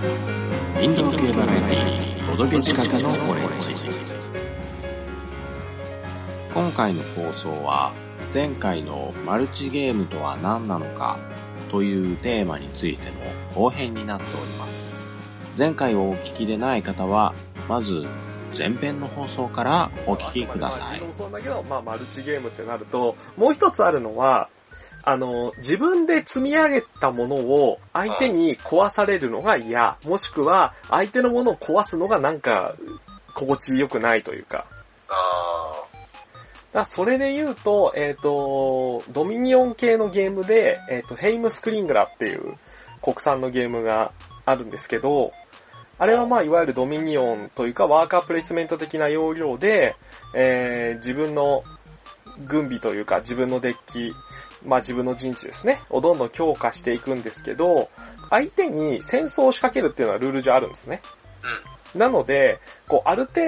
インド系バラエティーボドゲ仕掛けのオレンジ今回の放送は前回のマルチゲームとは何なのかというテーマについての後編になっております。前回をお聞きでない方はまず前編の放送からお聞きください。まあ、まあ、マルチゲームってなると、もう一つあるのは、あの、自分で積み上げたものを相手に壊されるのが嫌、もしくは相手のものを壊すのがなんか心地よくないというか。あだそれで言うと、えっ、と、ドミニオン系のゲームで、えっ、と、ヘイムスクリングラっていう国産のゲームがあるんですけど、あれはまあ、いわゆるドミニオンというか、ワーカープレイスメント的な要領で、えー自分の軍備というか、自分のデッキ、まあ自分の陣地ですね、をどんどん強化していくんですけど、相手に戦争を仕掛けるっていうのはルール上あるんですね。なので、こう、ある程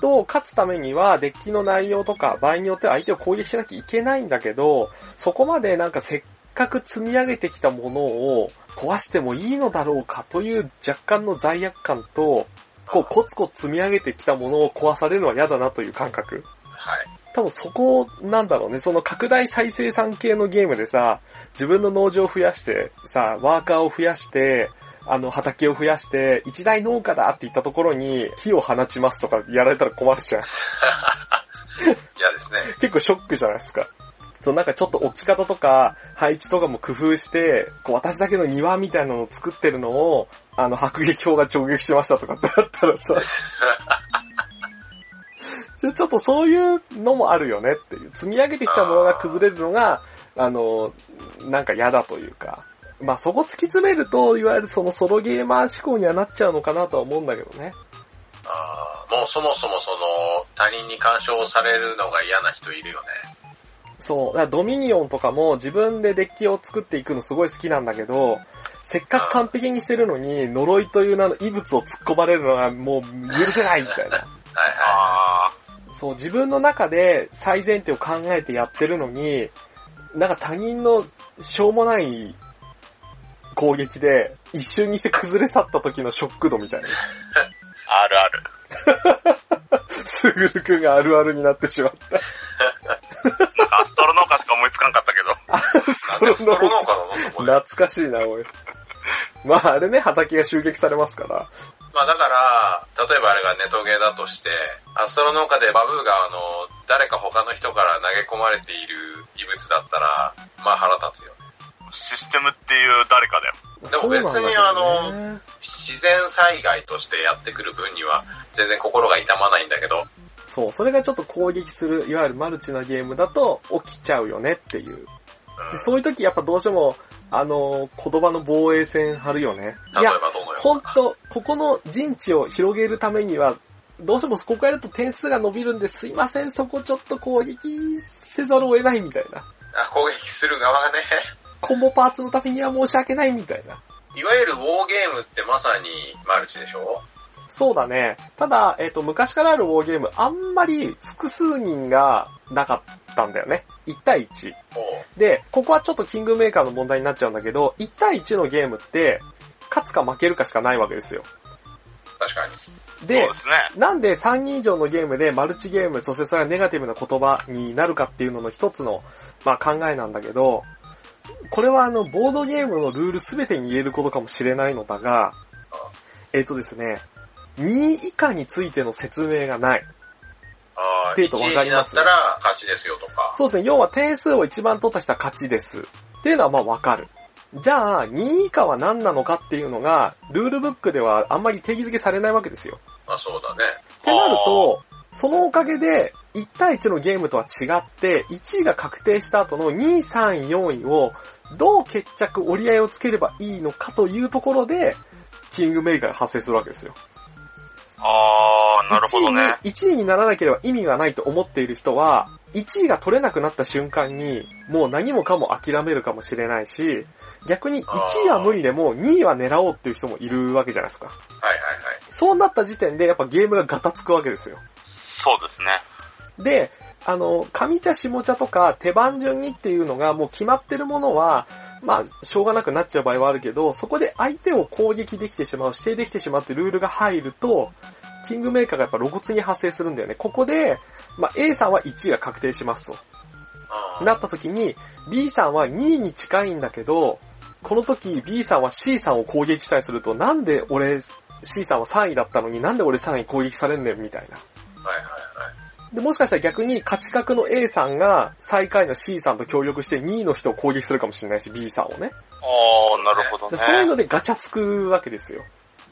度勝つためには、デッキの内容とか、場合によっては相手を攻撃しなきゃいけないんだけど、そこまでなんかせっかく積み上げてきたものを壊してもいいのだろうかという若干の罪悪感と、こう、コツコツ積み上げてきたものを壊されるのは嫌だなという感覚。はい。多分そこなんだろうね。その拡大再生産系のゲームでさ、自分の農場を増やして、さ、ワーカーを増やして、あの、畑を増やして、一大農家だって言ったところに、火を放ちますとかやられたら困るじゃん。嫌ですね。結構ショックじゃないですか。そう、なんかちょっと置き方とか、配置とかも工夫して、こう、私だけの庭みたいなのを作ってるのを、あの、迫撃砲が直撃しましたとかってあったらさ、ちょちょっとそういうのもあるよねっていう。積み上げてきたものが崩れるのが、あの、なんか嫌だというか。まあそこ突き詰めると、いわゆるそのソロゲーマー志向にはなっちゃうのかなとは思うんだけどね。あーもうそもそもその、他人に干渉されるのが嫌な人いるよね。そう。だからドミニオンとかも自分でデッキを作っていくのすごい好きなんだけど、せっかく完璧にしてるのに、呪いという名の異物を突っ込まれるのがもう許せないみたいな。はいはあそう、自分の中で最前提を考えてやってるのに、なんか他人のしょうもない攻撃で一瞬にして崩れ去った時のショック度みたいな。あ、あるある。すぐるくんがあるあるになってしまった。なんかアストロ農家しか思いつかんかったけど。い。なんでストロ農家なのそこで。懐かしいな、おい。まああれね、畑が襲撃されますから。まあだかネトゲーだとして、アストロ農家でバブーがあの、誰か他の人から投げ込まれている異物だったら、まあ腹立つよね。システムっていう誰かだよ。でも別にそうなんだけどね自然災害としてやってくる分には、全然心が痛まないんだけど、そう、それがちょっと攻撃する、いわゆるマルチなゲームだと起きちゃうよねっていう。でそういう時やっぱどうしても、あのー言葉の防衛線張るよね。いや例え、ばどのようほんな。と、ここの陣地を広げるためには、どうしてもここやると点数が伸びるんですいません、そこちょっと攻撃せざるを得ないみたいな。あ攻撃する側がね、コンボパーツのためには申し訳ないみたいな。いわゆるウォーゲームってまさにマルチでしょ？そうだね。ただ、えっ、と、昔からあるウォーゲーム、あんまり複数人がなかったんだよね。1対1。おで、ここはちょっとキングメーカーの問題になっちゃうんだけど、1対1のゲームって、勝つか負けるかしかないわけですよ。確かに。でですね。なんで3人以上のゲームでマルチゲーム、そしてそれがネガティブな言葉になるかっていうのの一つの、まあ、考えなんだけど、これはあの、ボードゲームのルールすべてに言えることかもしれないのだが、えっ、とですね、2位以下についての説明がない。ああ、っていうと1位にわかります？なったら勝ちですよとか。そうですね、要は点数を一番取った人は勝ちです。っていうのはまあわかる。じゃあ、2位以下は何なのかっていうのが、ルールブックではあんまり定義づけされないわけですよ。まあそうだね。ってなると、そのおかげで、1対1のゲームとは違って、1位が確定した後の2位、3位、4位を、どう決着、折り合いをつければいいのかというところで、キングメーカーが発生するわけですよ。あー、なるほどね。1位に、1位にならなければ意味がないと思っている人は、1位が取れなくなった瞬間に、もう何もかも諦めるかもしれないし、逆に1位は無理でも2位は狙おうっていう人もいるわけじゃないですか。はいはいはい。そうなった時点でやっぱゲームがガタつくわけですよ。そうですね。で、あの、上茶下茶とか手番順にっていうのがもう決まってるものは、まあ、しょうがなくなっちゃう場合はあるけど、そこで相手を攻撃できてしまう、指定できてしまうってルールが入ると、キングメーカーがやっぱ露骨に発生するんだよね。ここで、まあ、A さんは1位が確定しますと。うんなった時に、B さんは2位に近いんだけど、この時 B さんは C さんを攻撃したりすると、なんで俺、C さんは3位だったのになんで俺3位攻撃されんねんみたいな。はいはいはい。で、もしかしたら逆に勝ち確の A さんが最下位の C さんと協力して2位の人を攻撃するかもしれないし、B さんをね。ああ、なるほどね。でそういうのでガチャつくわけですよ。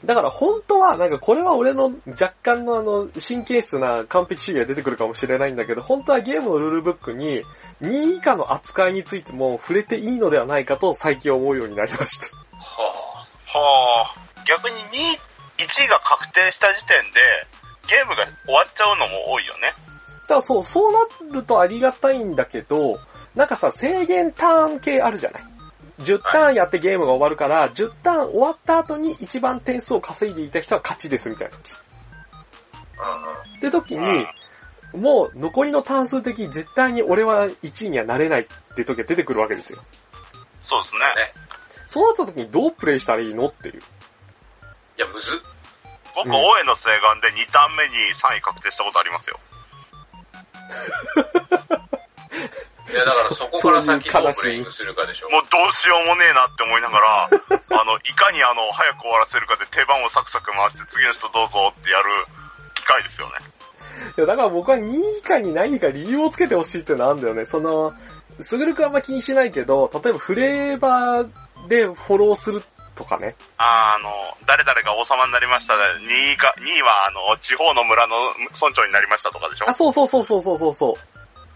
だから本当は、なんかこれは俺の若干のあの、神経質な完璧主義が出てくるかもしれないんだけど、本当はゲームのルールブックに2位以下の扱いについても触れていいのではないかと最近思うようになりました。は はあ。逆に2位、1位が確定した時点で、ゲームが終わっちゃうのも多いよね。だからそう、そうなるとありがたいんだけど、なんかさ、制限ターン系あるじゃない？10ターンやってゲームが終わるから、10ターン終わった後に一番点数を稼いでいた人は勝ちですみたいな時。あ。うんうん。って時うん。に、もう残りの単数的に絶対に俺は1位にはなれないって時が出てくるわけですよ。そうですね。そうなった時にどうプレイしたらいいの？っていう。いや、むずっ。僕、うん大江の請願で2ターン目に3位確定したことありますよ。いや、だからそこから先どうプレイングするかでしょ。もうどうしようもねえなって思いながら、あの、いかにあの、早く終わらせるかで手番をサクサク回して次の人どうぞってやる機会ですよね。いや、だから僕は2位以下に何か理由をつけてほしいっていうのはあるんだよね。その、すぐるくんはあんま気にしないけど、例えばフレーバーでフォローするとかね。あーあの、誰々が王様になりました。2位が、2位はあの、地方の村の村長になりましたとかでしょ？あ、そうそうそうそうそうそうそう。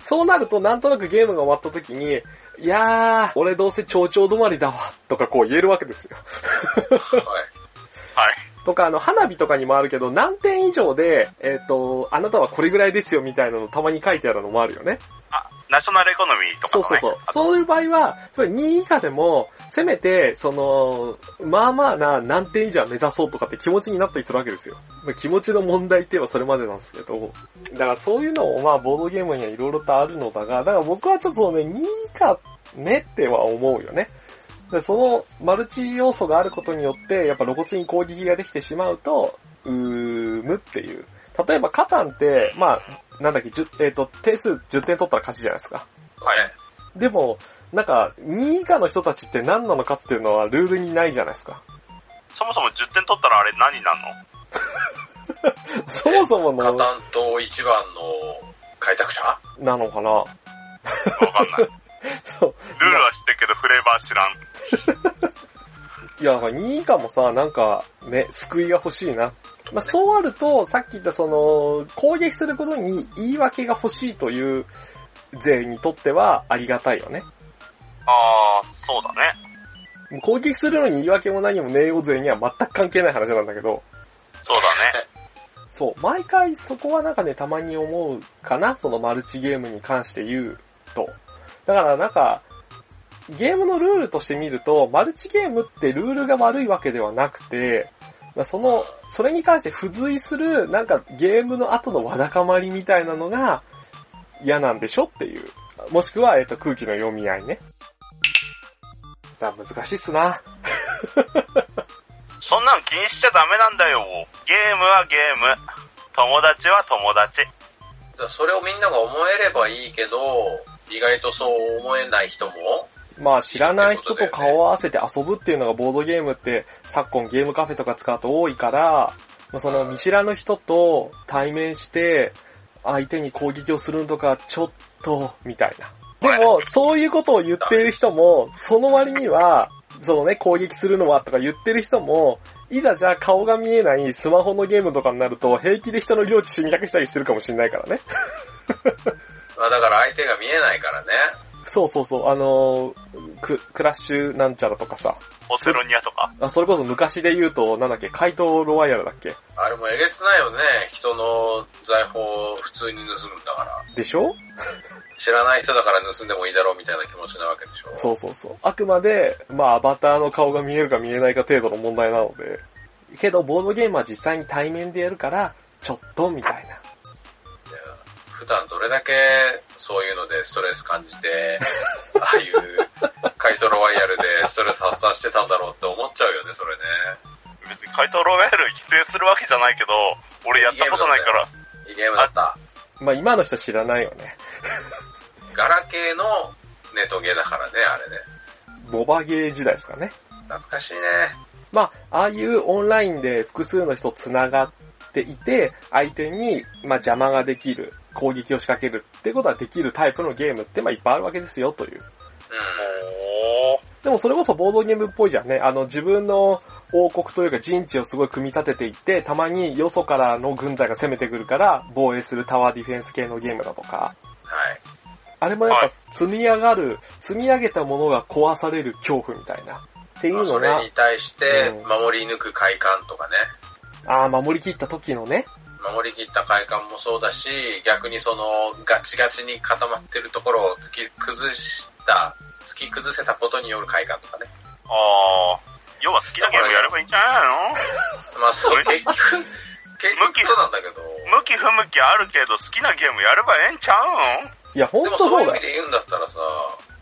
そうなるとなんとなくゲームが終わった時に、いやー、俺どうせ町長止まりだわ、とかこう言えるわけですよ。はい。はい。とか、あの、花火とかにもあるけど、何点以上で、えっ、と、あなたはこれぐらいですよみたいなのたまに書いてあるのもあるよね。あ、ナショナルエコノミーとかのね。そうそうそう。そういう場合は、やっぱり2位以下でも、せめて、その、まあまあな何点以上は目指そうとかって気持ちになったりするわけですよ。まあ気持ちの問題って言えばそれまでなんですけど、だからそういうのもまあボードゲームにはいろいろとあるのだが、だから僕はちょっとそのね、2位以下ねっては思うよね。でそのマルチ要素があることによって、やっぱ露骨に攻撃ができてしまうと、うーむっていう。例えばカタンって、まあ、なんだっけ、10えっ、と、点数10点取ったら勝ちじゃないですか。はい。でも、なんか、2位以下の人たちって何なのかっていうのはルールにないじゃないですか。そもそも10点取ったらあれ何になるの？そもそもの、カタン島一番の開拓者？なのかなわかんない。そう。ルールは知ってるけどフレーバー知らん。いや、2位以下もさ、なんか、ね、救いが欲しいな。まあ、そうあると、さっき言ったその、攻撃することに言い訳が欲しいという勢にとってはありがたいよね。あー、そうだね。攻撃するのに言い訳も何もねえよ勢には全く関係ない話なんだけど、そうだね。そう、毎回そこはなんかね、たまに思うかな、そのマルチゲームに関して言うと。だからなんか、ゲームのルールとして見ると、マルチゲームってルールが悪いわけではなくて、まあその、それに関して付随する、なんかゲームの後のわだかまりみたいなのが嫌なんでしょっていう。もしくは、えっと、空気の読み合いね。だ難しいっすな。そんなの気にしちゃダメなんだよ。ゲームはゲーム。友達は友達。それをみんなが思えればいいけど、意外とそう思えない人も、まあ知らない人と顔を合わせて遊ぶっていうのがボードゲームって昨今ゲームカフェとか使うと多いから、まあその見知らぬ人と対面して相手に攻撃をするのとかちょっとみたいな。でもそういうことを言っている人もその割にはそのね攻撃するのはとか言ってる人もいざじゃあ顔が見えないスマホのゲームとかになると平気で人の領地侵略したりしてるかもしれないからね。まあだから相手が見えないからね。そうそうそう、あのーク、クラッシュなんちゃらとかさ、オセロニアとか？あ、それこそ昔で言うと、なんだっけ、怪盗ロワイヤルだっけ？あれもえげつないよね。人の財宝を普通に盗むんだから。でしょ？知らない人だから盗んでもいいだろうみたいな気持ちなわけでしょ。そうそうそう。あくまで、まあ、アバターの顔が見えるか見えないか程度の問題なので。けど、ボードゲームは実際に対面でやるから、ちょっと、みたいな。普普段どれだけそういうのでストレス感じて、ああいうカイトロワイヤルでストレス発散してたんだろうって思っちゃうよね、それね。別に怪盗ロワイヤル否定するわけじゃないけど、俺やったことないから。いいゲームだった。まあ今の人知らないよね。ガラケーのネトゲーだからね、あれね。ボバゲー時代ですかね。懐かしいね。まあ、ああいうオンラインで複数の人繋がっていて、相手に、まあ、邪魔ができる、攻撃を仕掛けるってことができるタイプのゲームって、まあ、いっぱいあるわけですよ、という。でもそれこそボードゲームっぽいじゃんね。あの、自分の王国というか陣地をすごい組み立てていって、たまによそからの軍隊が攻めてくるから、防衛するタワーディフェンス系のゲームだとか、はい。あれもやっぱはい積み上がる、積み上げたものが壊される恐怖みたいな。っていうのがれに、対してうん守り抜く快感とかね。ああ、守り切った時のね、守り切った快感もそうだし、逆にそのガチガチに固まってるところを突き崩した、突き崩せたことによる快感とかね。あー。要は好きなゲームやればいいんじゃないの？まあそう、結局、結局そうなんだけど、向き不向きあるけど好きなゲームやればええんちゃうんいや、ほでんとそうだよもそういう意味。で言うんだったらさ、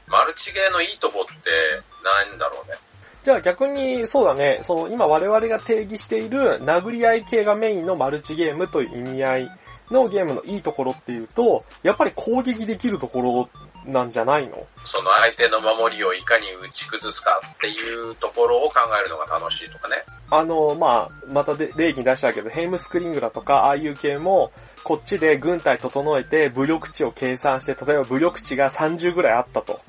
マルチゲーのいいとこってなんだろうね。じゃあ逆に、そうだね、その今我々が定義している殴り合い系がメインのマルチゲームという意味合いのゲームのいいところっていうと、やっぱり攻撃できるところなんじゃないの？その相手の守りをいかに打ち崩すかっていうところを考えるのが楽しいとかね。あの、まあ、またで例に出したけど、ヘイムスクリングだとか、ああいう系も、こっちで軍隊整えて武力値を計算して、例えば武力値が30ぐらいあったと。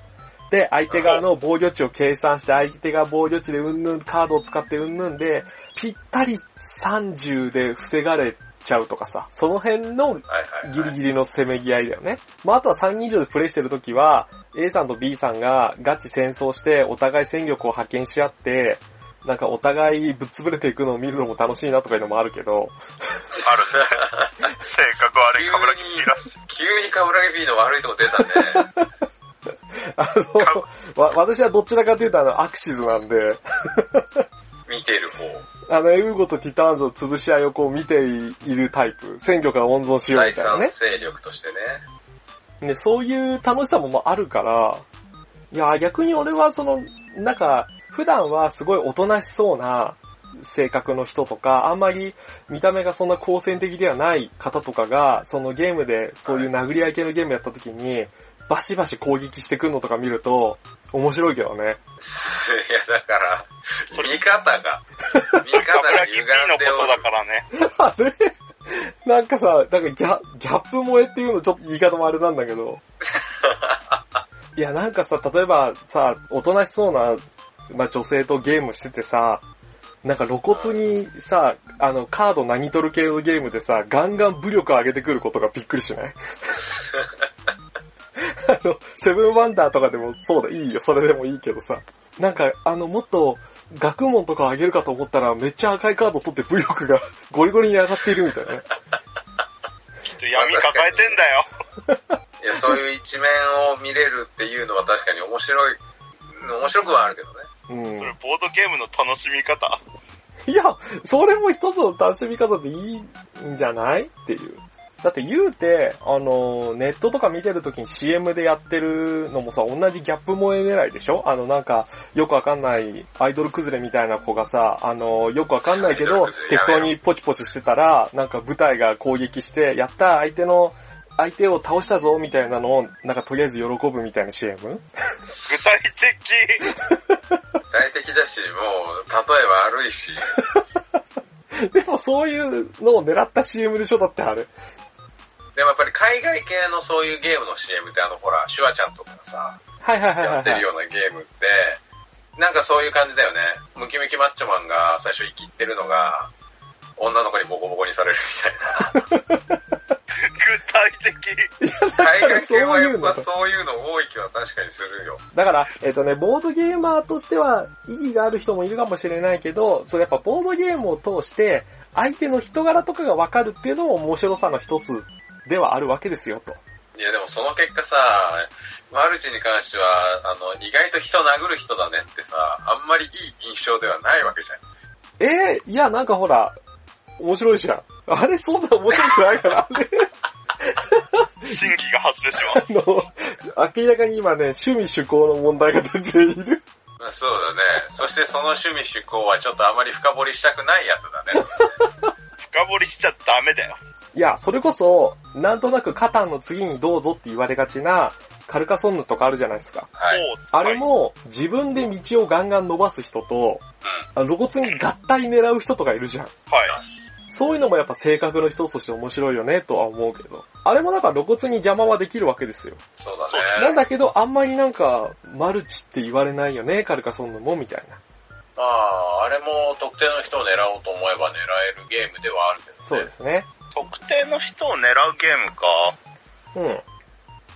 で、相手側の防御値を計算して、相手が防御値でうんぬん、カードを使ってうんぬんで、ぴったり30で防がれちゃうとかさ、その辺の。ギリギリのせめぎ合いだよね。まあ、あとは3人以上でプレイしてるときは、A さんと B さんがガチ戦争して、お互い戦力を派遣し合って、なんかお互いぶっ潰れていくのを見るのも楽しいなとかいうのもあるけど、あるね。性格悪いカブラギピーらしい。急にカブラギ B の悪いとこ出たね。あの、わ、私はどちらかというとあの、アクシズなんで、見てる方。あの、エウゴとティターンズの潰し合いをこう見ているタイプ。戦力が温存しようみたいなね。勢力としてね。ね、そういう楽しさもまああるから、いや、逆に俺はその、なんか、普段はすごいおとなしそうな性格の人とか、あんまり見た目がそんな好戦的ではない方とかが、そのゲームでそういう殴り合い系のゲームやった時に、バシバシ攻撃してくるのとか見ると、面白いけどね。いや、だから、見方が、見カ方がブラギピーのことだからね。あれ？なんかさ、なんかギャギャップ萌えっていうのちょっと言い方もあれなんだけど。いや、なんかさ、例えばさ、おとなしそうな、まあ、女性とゲームしててさ、なんか露骨にさ、あの、カード何取る系のゲームでさ、ガンガン武力上げてくることがびっくりしない？あの、セブンワンダーとかでもそうだ、いいよ、それでもいいけどさ。なんか、あの、もっと、学問とか上げるかと思ったら、めっちゃ赤いカード取って武力がゴリゴリに上がっているみたいなね。きっと闇抱えてんだよ。いや、そういう一面を見れるっていうのは確かに面白い、面白くはあるけどね。うんそれ。ボードゲームの楽しみ方。いや、それも一つの楽しみ方でいいんじゃない？っていう。だって言うて、あの、ネットとか見てるときに CM でやってるのもさ、同じギャップ萌え狙いでしょ？あの、なんか、よくわかんないアイドル崩れみたいな子がさ、あの、よくわかんないけど適当にポチポチしてたら、なんか舞台が攻撃して、やった相手の、相手を倒したぞみたいなのを、なんかとりあえず喜ぶみたいな CM? 具体的。具体的だし、もう、例えば悪いし、でもそういうのを狙った CM でしょ？だってあれ。でもやっぱり海外系のそういうゲームの CM ってあのほら、シュワちゃんとかがさ、はいはいはいはい、やってるはい。ようなゲームって、なんかそういう感じだよね。ムキムキマッチョマンが最初生きってるのが、女の子にボコボコにされるみたいな。具体的。海外系はやっそういうのぱそういうの多い気は確かにするよ。だから、えっ、とね、ボードゲーマーとしては意義がある人もいるかもしれないけど、それやっぱボードゲームを通して、相手の人柄とかがわかるっていうのも面白さの一つではあるわけですよ、と。いやでもその結果さ、マルチに関しては、あの、意外と人殴る人だねってさ、あんまりいい印象ではないわけじゃん。えー、いや、なんかほら、面白いじゃん。あれ、そんな面白くないから、あれ。審議が発生します。あの、明らかに今ね、趣味趣向の問題が出ている。まあそうだね。そしてその趣味趣向はちょっとあまり深掘りしたくないやつだね。深掘りしちゃダメだよ。いや、それこそ、なんとなくカタンの次にどうぞって言われがちな、カルカソンヌとかあるじゃないですか。はい。あれ、も、自分で道をガンガン伸ばす人と、あ露骨に合体狙う人とかいるじゃん。はい。はい。そういうのもやっぱ性格の一つとして面白いよね、とは思うけど。あれもなんか露骨に邪魔はできるわけですよ。そうだね。なんだけど、あんまりなんか、マルチって言われないよね、カルカソンヌも、みたいな。まあ、あれも特定の人を狙おうと思えば狙えるゲームではあるけどね。そうですね。特定の人を狙うゲームか。うん。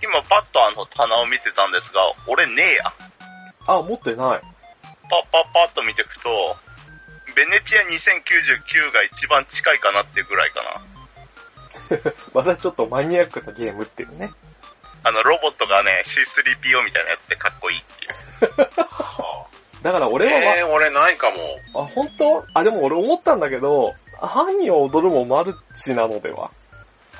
今パッとあの棚を見てたんですが、俺ねえや。あ、持ってない。パッパッパッと見ていくと、ベネチア2099が一番近いかなっていうぐらいかな。またちょっとマニアックなゲームっていうね。あの、ロボットがね、C3PO みたいなやつでかっこいいっていう。は だから俺あ、は、えー、俺ないかも。あ、本当？あ、でも俺思ったんだけど、犯人を踊るもマルチなのでは？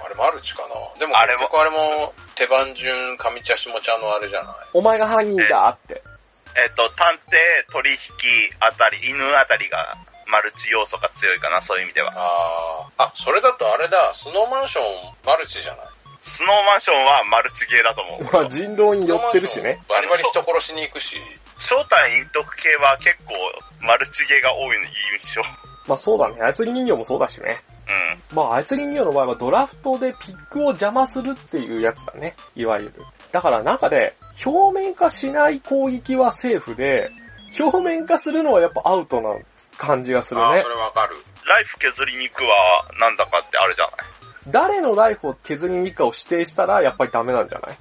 あれマルチかな？でもあれもあれも手番順上茶下茶のあれじゃない？お前が犯人だって。えっ、と、探偵、取引あたり、犬あたりがマルチ要素が強いかな、そういう意味では。あー。あ、それだとあれだ、スノーマンションマルチじゃない？スノーマンションはマルチゲーだと思う。まあ人狼に寄ってるしね。バリバリ人殺しに行くし。正体隠匿系は結構マルチゲーが多いの印象。まあそうだね。操り人形もそうだしね。うん。まあ操り人形の場合はドラフトでピックを邪魔するっていうやつだね。いわゆる。だからなんかで、表面化しない攻撃はセーフで、表面化するのはやっぱアウトな感じがするねあーそ。れわかる。ライフ削りに行くはなんだかってあるじゃない？誰のライフを削りに行くかを指定したらやっぱりダメなんじゃない？う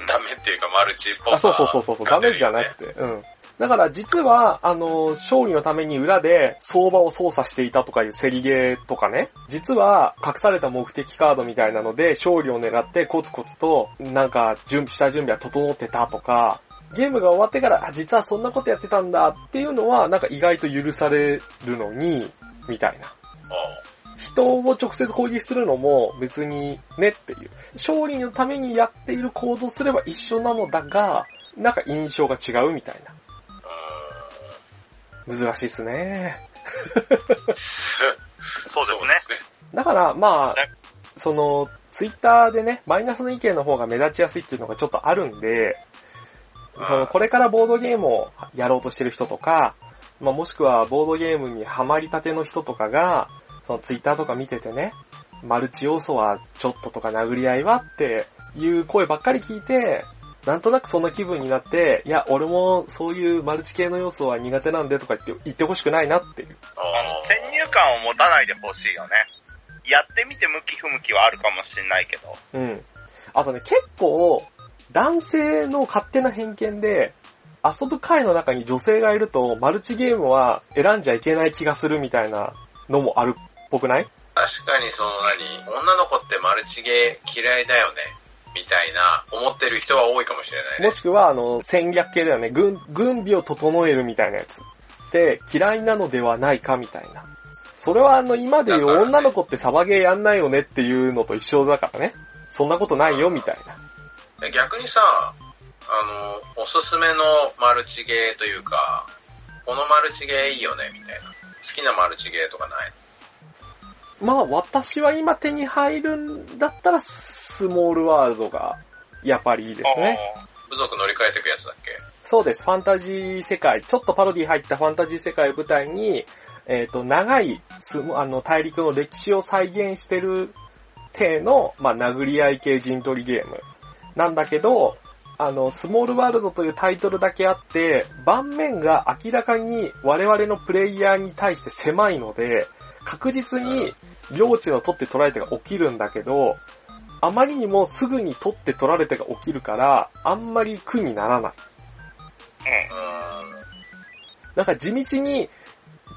ーん。ダメっていうかマルチっぽさあ、そうそうそうそうそう、ダメじゃなくて。うん。だから実は、あの、勝利のために裏で相場を操作していたとかいう競りゲーとかね、実は隠された目的カードみたいなので勝利を狙ってコツコツとなんか準備した準備は整ってたとか、ゲームが終わってから、あ、実はそんなことやってたんだっていうのはなんか意外と許されるのに、みたいな。あ人を直接攻撃するのも別にねっていう。勝利のためにやっている行動すれば一緒なのだが、なんか印象が違うみたいな。難しいっすね。そうですね。だから、まあね、その、ツイッターでね、マイナスの意見の方が目立ちやすいっていうのがちょっとあるんで、その、これからボードゲームをやろうとしてる人とか、まあ、もしくはボードゲームにハマりたての人とかが、そのツイッターとか見ててね、マルチ要素はちょっととか殴り合いはっていう声ばっかり聞いて、なんとなくそんな気分になって、いや、俺もそういうマルチ系の要素は苦手なんでとか言って言ってほしくないなっていう。あの、先入観を持たないでほしいよね。やってみて向き不向きはあるかもしれないけど。うん。あとね、結構、男性の勝手な偏見で、遊ぶ会の中に女性がいると、マルチゲームは選んじゃいけない気がするみたいなのもあるっぽくない？確かにその何、女の子ってマルチゲー嫌いだよね。みたいな、思ってる人は多いかもしれないねも。しくは、あの、戦略系だよね。軍、軍備を整えるみたいなやつ。で、嫌いなのではないかみたいな。それはあの、今で言う女の子ってサバゲーやんないよねっていうのと一緒だからね。そんなことないよみたいな。逆にさ、あの、おすすめのマルチゲーというか、このマルチゲーいいよね、みたいな。好きなマルチゲーとかない？まあ、私は今手に入るんだったら、スモールワールドが、やっぱりいいですね。部族乗り換えていくやつだっけ？そうです。ファンタジー世界、ちょっとパロディ入ったファンタジー世界を舞台に、えっ、と、長いす、あの、大陸の歴史を再現してる体の、まあ、殴り合い系陣取りゲーム。なんだけど、あの、スモールワールドというタイトルだけあって、盤面が明らかに我々のプレイヤーに対して狭いので、確実に領地の取って取られてが起きるんだけど、あまりにもすぐに取って取られてが起きるから、あんまり苦にならない。うなんか地道に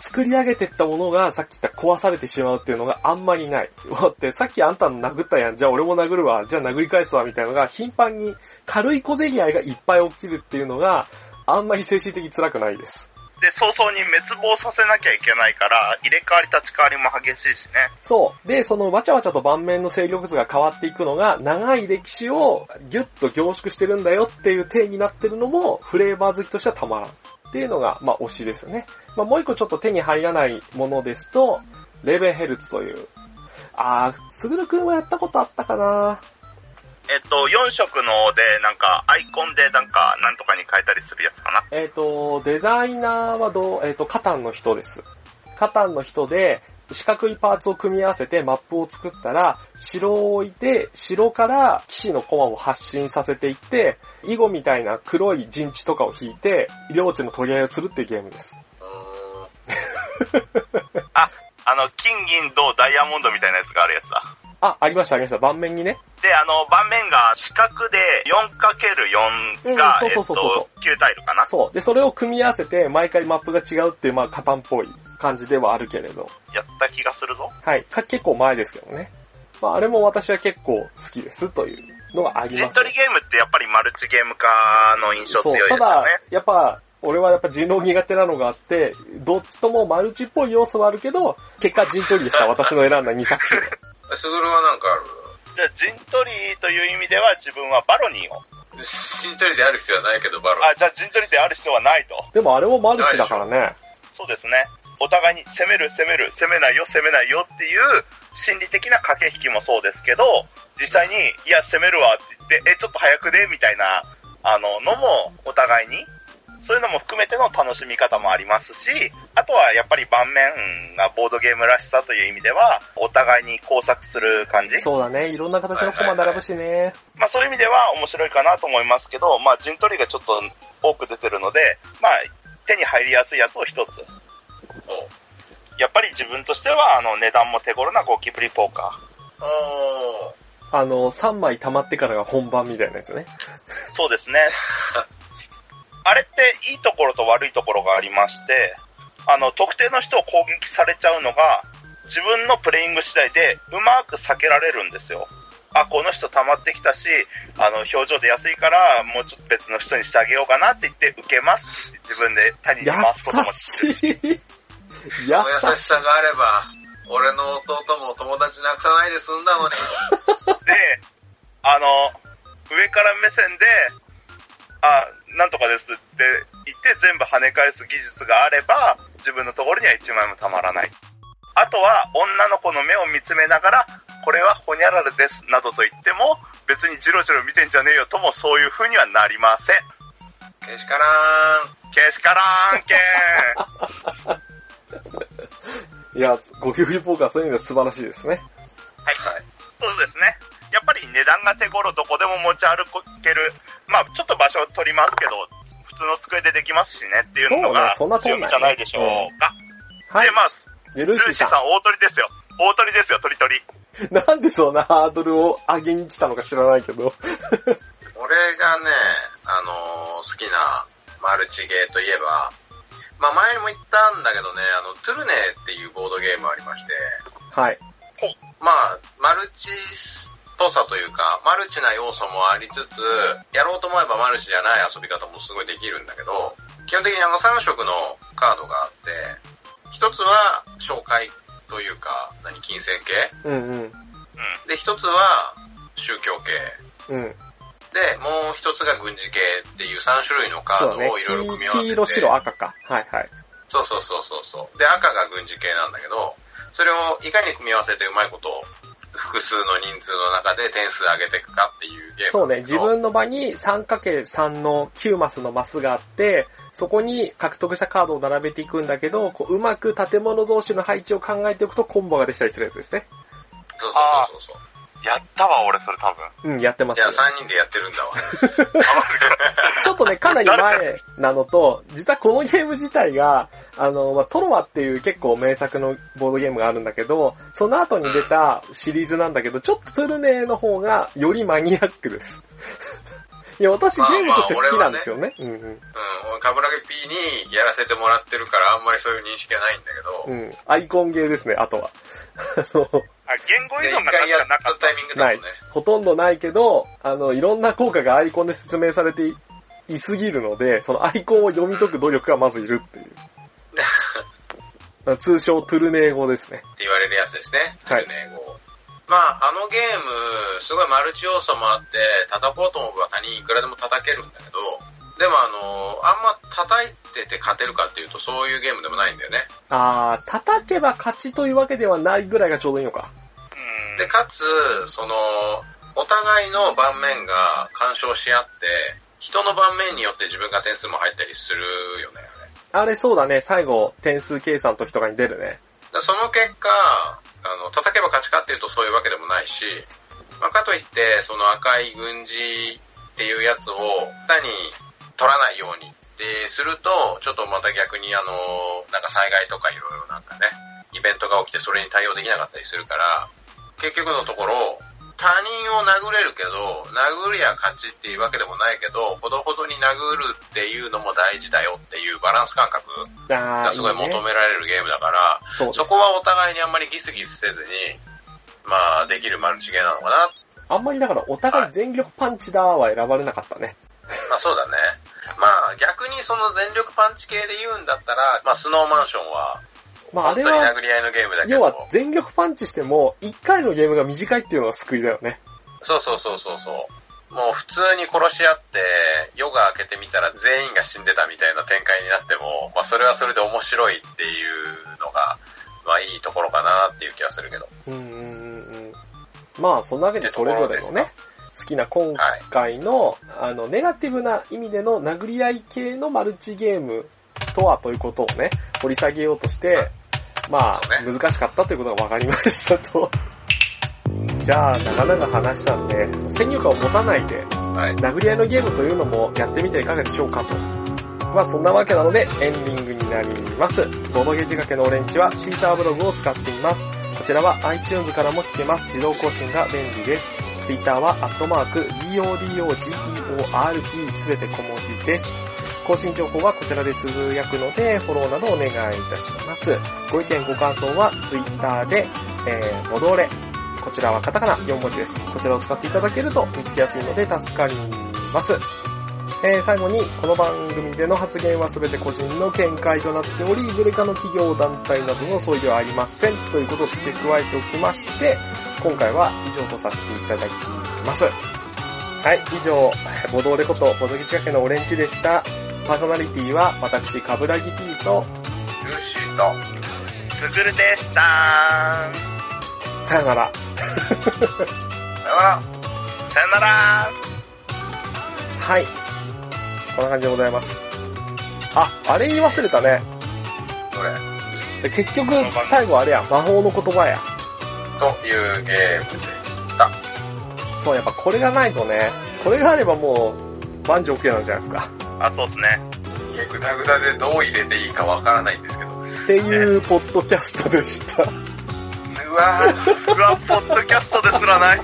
作り上げてったものがさっき言った壊されてしまうっていうのがあんまりない。だってさっきあんたの殴ったやん、じゃあ俺も殴るわ、じゃあ殴り返すわみたいなのが頻繁に軽い小競り合いがいっぱい起きるっていうのがあんまり精神的に辛くないです。で、早々に滅亡させなきゃいけないから、入れ替わり立ち替わりも激しいしね。そう。で、そのわちゃわちゃと盤面の勢力図が変わっていくのが、長い歴史をギュッと凝縮してるんだよっていう体になってるのも、フレーバー好きとしてはたまらん。っていうのが、まあ、推しですね。まあ、もう一個ちょっと手に入らないものですと、レベンヘルツという。あー、すぐるくんはやったことあったかなえっと、4色ので、なんか、アイコンでなんか、なんとかに変えたりするやつかな。えっ、と、デザイナーはどう、えっ、と、カタンの人です。カタンの人で、四角いパーツを組み合わせてマップを作ったら、城を置いて、城から騎士のコマを発進させていって、囲碁みたいな黒い陣地とかを引いて、領地の取り合いをするっていうゲームです。あ、あの、金銀銅ダイヤモンドみたいなやつがあるやつだ。あ、ありましたありました。盤面にね。で、あの、盤面が四角で 4×4 が、うんそうそうそうそうえっと、9タイルかな？そう。で、それを組み合わせて、毎回マップが違うっていう、まあ、カタンっぽい感じではあるけれど。やった気がするぞ。はい。か結構前ですけどね。まあ、あれも私は結構好きですというのがあります、陣取りゲームってやっぱりマルチゲーム化の印象強いですただよね。、やっぱ、俺はやっぱ人狼苦手なのがあって、どっちともマルチっぽい要素はあるけど、結果陣取りでした。私の選んだ2作品。すぐるはなんかあるじゃあ、陣取りという意味では自分はバロニーを。新取りである必要はないけど、バロン。あ、じゃあ陣取りである必要はないと。でもあれもマルチだからね。そうですね。お互いに攻める攻める攻めないよ攻めないよっていう心理的な駆け引きもそうですけど、実際に、いや攻めるわって言って、え、ちょっと早くでみたいな、あの、のもお互いに、そういうのも含めての楽しみ方もありますし、あとはやっぱり盤面がボードゲームらしさという意味では、お互いに工作する感じ。そうだね。いろんな形のコマ並ぶしね。まあそういう意味では面白いかなと思いますけど、まあ陣取りがちょっと多く出てるので、まあ手に入りやすいやつを一つ。やっぱり自分としてはあの値段も手頃なゴキブリポーカー。おあの、3枚溜まってからが本番みたいなやつね。そうですね。あれっていいところと悪いところがありまして、あの特定の人を攻撃されちゃうのが自分のプレイング次第でうまく避けられるんですよ。あ、この人溜まってきたし、あの、表情で安いから、もうちょっと別の人にしてあげようかなって言って、受けます自分で谷に回すこともできるし。優しい。優その優し。さがあれば、俺の弟も友達なくさないで済んだのに。で、あの、上から目線で、あ、なんとかですって言って全部跳ね返す技術があれば、自分のところには1枚もたまらない。あとは、女の子の目を見つめながら、これはホニャララです、などと言っても、別にジロジロ見てんじゃねえよともそういう風にはなりません。けしからん。けしからんけん。いや、ゴキブリポーカーそういう意味では素晴らしいですね。はい。はい。そうですね。やっぱり値段が手頃どこでも持ち歩ける。まあちょっと場所を取りますけど、普通の机でできますしねっていうのが強みじゃないでしょうか。はいで、。まあ、で、ルーシーさルーシーさん大鳥ですよ。大鳥ですよ、鳥鳥。ん。なんでそんなハードルを上げに来たのか知らないけど。俺がね、あのー好きなマルチゲーといえば、まあ前にも言ったんだけどね、あの、トゥルネっていうボードゲームありまして、はい。まあ、マルチっぽさというか、マルチな要素もありつつ、やろうと思えばマルチじゃない遊び方もすごいできるんだけど、基本的にあの3色のカードがあって、一つは紹介というか、何、金銭系？うんうん。で、一つは宗教系。うん。で、もう一つが軍事系っていう3種類のカードをいろいろ組み合わせて。黄色、白、赤か。はいはい。そうそうそうそうそう。で、赤が軍事系なんだけど、それをいかに組み合わせてうまいことを複数の人数の中で点数上げていくかっていうゲームそうね。自分の場に 3×3 の9マスのマスがあって、そこに獲得したカードを並べていくんだけど、こううまく建物同士の配置を考えておくとコンボができたりするやつですね。そうそうそうそう。やったわ、俺それ多分。うん、やってますいや、3人でやってるんだわ。ちょっとね、かなり前なのと、実はこのゲーム自体が、あの、まあ、トロワっていう結構名作のボードゲームがあるんだけど、その後に出たシリーズなんだけど、ちょっとトゥルネの方がよりマニアックです。いや、私ゲームとして好きなんですけどね。うんうん。うん、俺、カブラゲ P にやらせてもらってるから、あんまりそういう認識はないんだけど、うん。アイコンゲーですね、あとは。あのあ、言語依存が確かなかったタイミングだないもんね。。ほとんどないけど、あの、いろんな効果がアイコンで説明されていいすぎるので、そのアイコンを読み解く努力がまずいるっていう。通称トゥルネー語ですね。って言われるやつですね。はいトゥルネー語。まあ、あのゲーム、すごいマルチ要素もあって、叩こうと思えば他人いくらでも叩けるんだけど、でもあの、あんま叩いてて勝てるかっていうとそういうゲームでもないんだよね。あー、叩けば勝ちというわけではないぐらいがちょうどいいのか。うん。で、かつ、その、お互いの盤面が干渉し合って、人の盤面によって自分が点数も入ったりするよね、あれ。あれそうだね、最後、点数計算の時とかに出るね。でその結果、あの、叩けば勝ちかっていうとそういうわけでもないし、まあ、かといって、その赤い軍事っていうやつを、単に取らないようにってすると、ちょっとまた逆にあの、なんか災害とかいろいろなんかね、イベントが起きてそれに対応できなかったりするから、結局のところ、他人を殴れるけど、殴りゃ勝ちっていうわけでもないけど、ほどほどに殴るっていうのも大事だよっていうバランス感覚がすごいいいね求められるゲームだから、そうですそこはお互いにあんまりギスギスせずに、まあ、できるマルチゲーなのかな。あんまりだから、お互い全力パンチだは選ばれなかったね。まあそうだね。まあ逆にその全力パンチ系で言うんだったら、まあスノーマンションは、まああれは、殴り合いのゲームだけ要はど、全力パンチしても、1回のゲームが短いっていうのが救いだよね。そうそうそうそうそう。もう普通に殺し合って、夜が明けてみたら全員が死んでたみたいな展開になっても、まあそれはそれで面白いっていうのが、まあいいところかなっていう気はするけど。うんうんうんうん。まあ、そんなわけでそれぞれのね、好きな今回の、あの、ネガティブな意味での殴り合い系のマルチゲームとはということをね、掘り下げようとして、まあね難しかったということが分かりましたと。じゃあ、長々話したんで、先入観を持たないで、はい。殴り合いのゲームというのもやってみてはいかがでしょうかと。まあそんなわけなのでエンディングになります。ボードゲージ掛けのオレンジはシーターブログを使っています。こちらは iTunes からも聞けます。自動更新が便利です。ツイッターはアットマーク BODOGEORP すべて小文字です。更新情報はこちらでつぶやくので、フォローなどお願いいたします。ご意見ご感想はツイッターで、えー、戻れ、こちらはカタカナ4文字です。こちらを使っていただけると見つけやすいので助かります。えー最後に、この番組での発言は全て個人の見解となっており、いずれかの企業団体などの相違ではありません。ということを付け加えておきまして、今回は以上とさせていただきます。はい、以上、ボドーレこと、ボドゲチカケのオレンジでした。パーソナリティは、私、カブラギ P と、ルーシーと、すぐるでしたさよなら。さよなら。さよならはい。こんな感じでございます。あ、あれ言い忘れたね。これ、で結局、最後あれや、魔法の言葉や。というゲームでした。そう、やっぱこれがないとね、これがあればもう、万事 OK なんじゃないですか。あ、そうっすね。いや、ぐだぐだでどう入れていいかわからないんですけど。っていう、ポッドキャストでした。うわぁ。うわ、ポッドキャストですらない。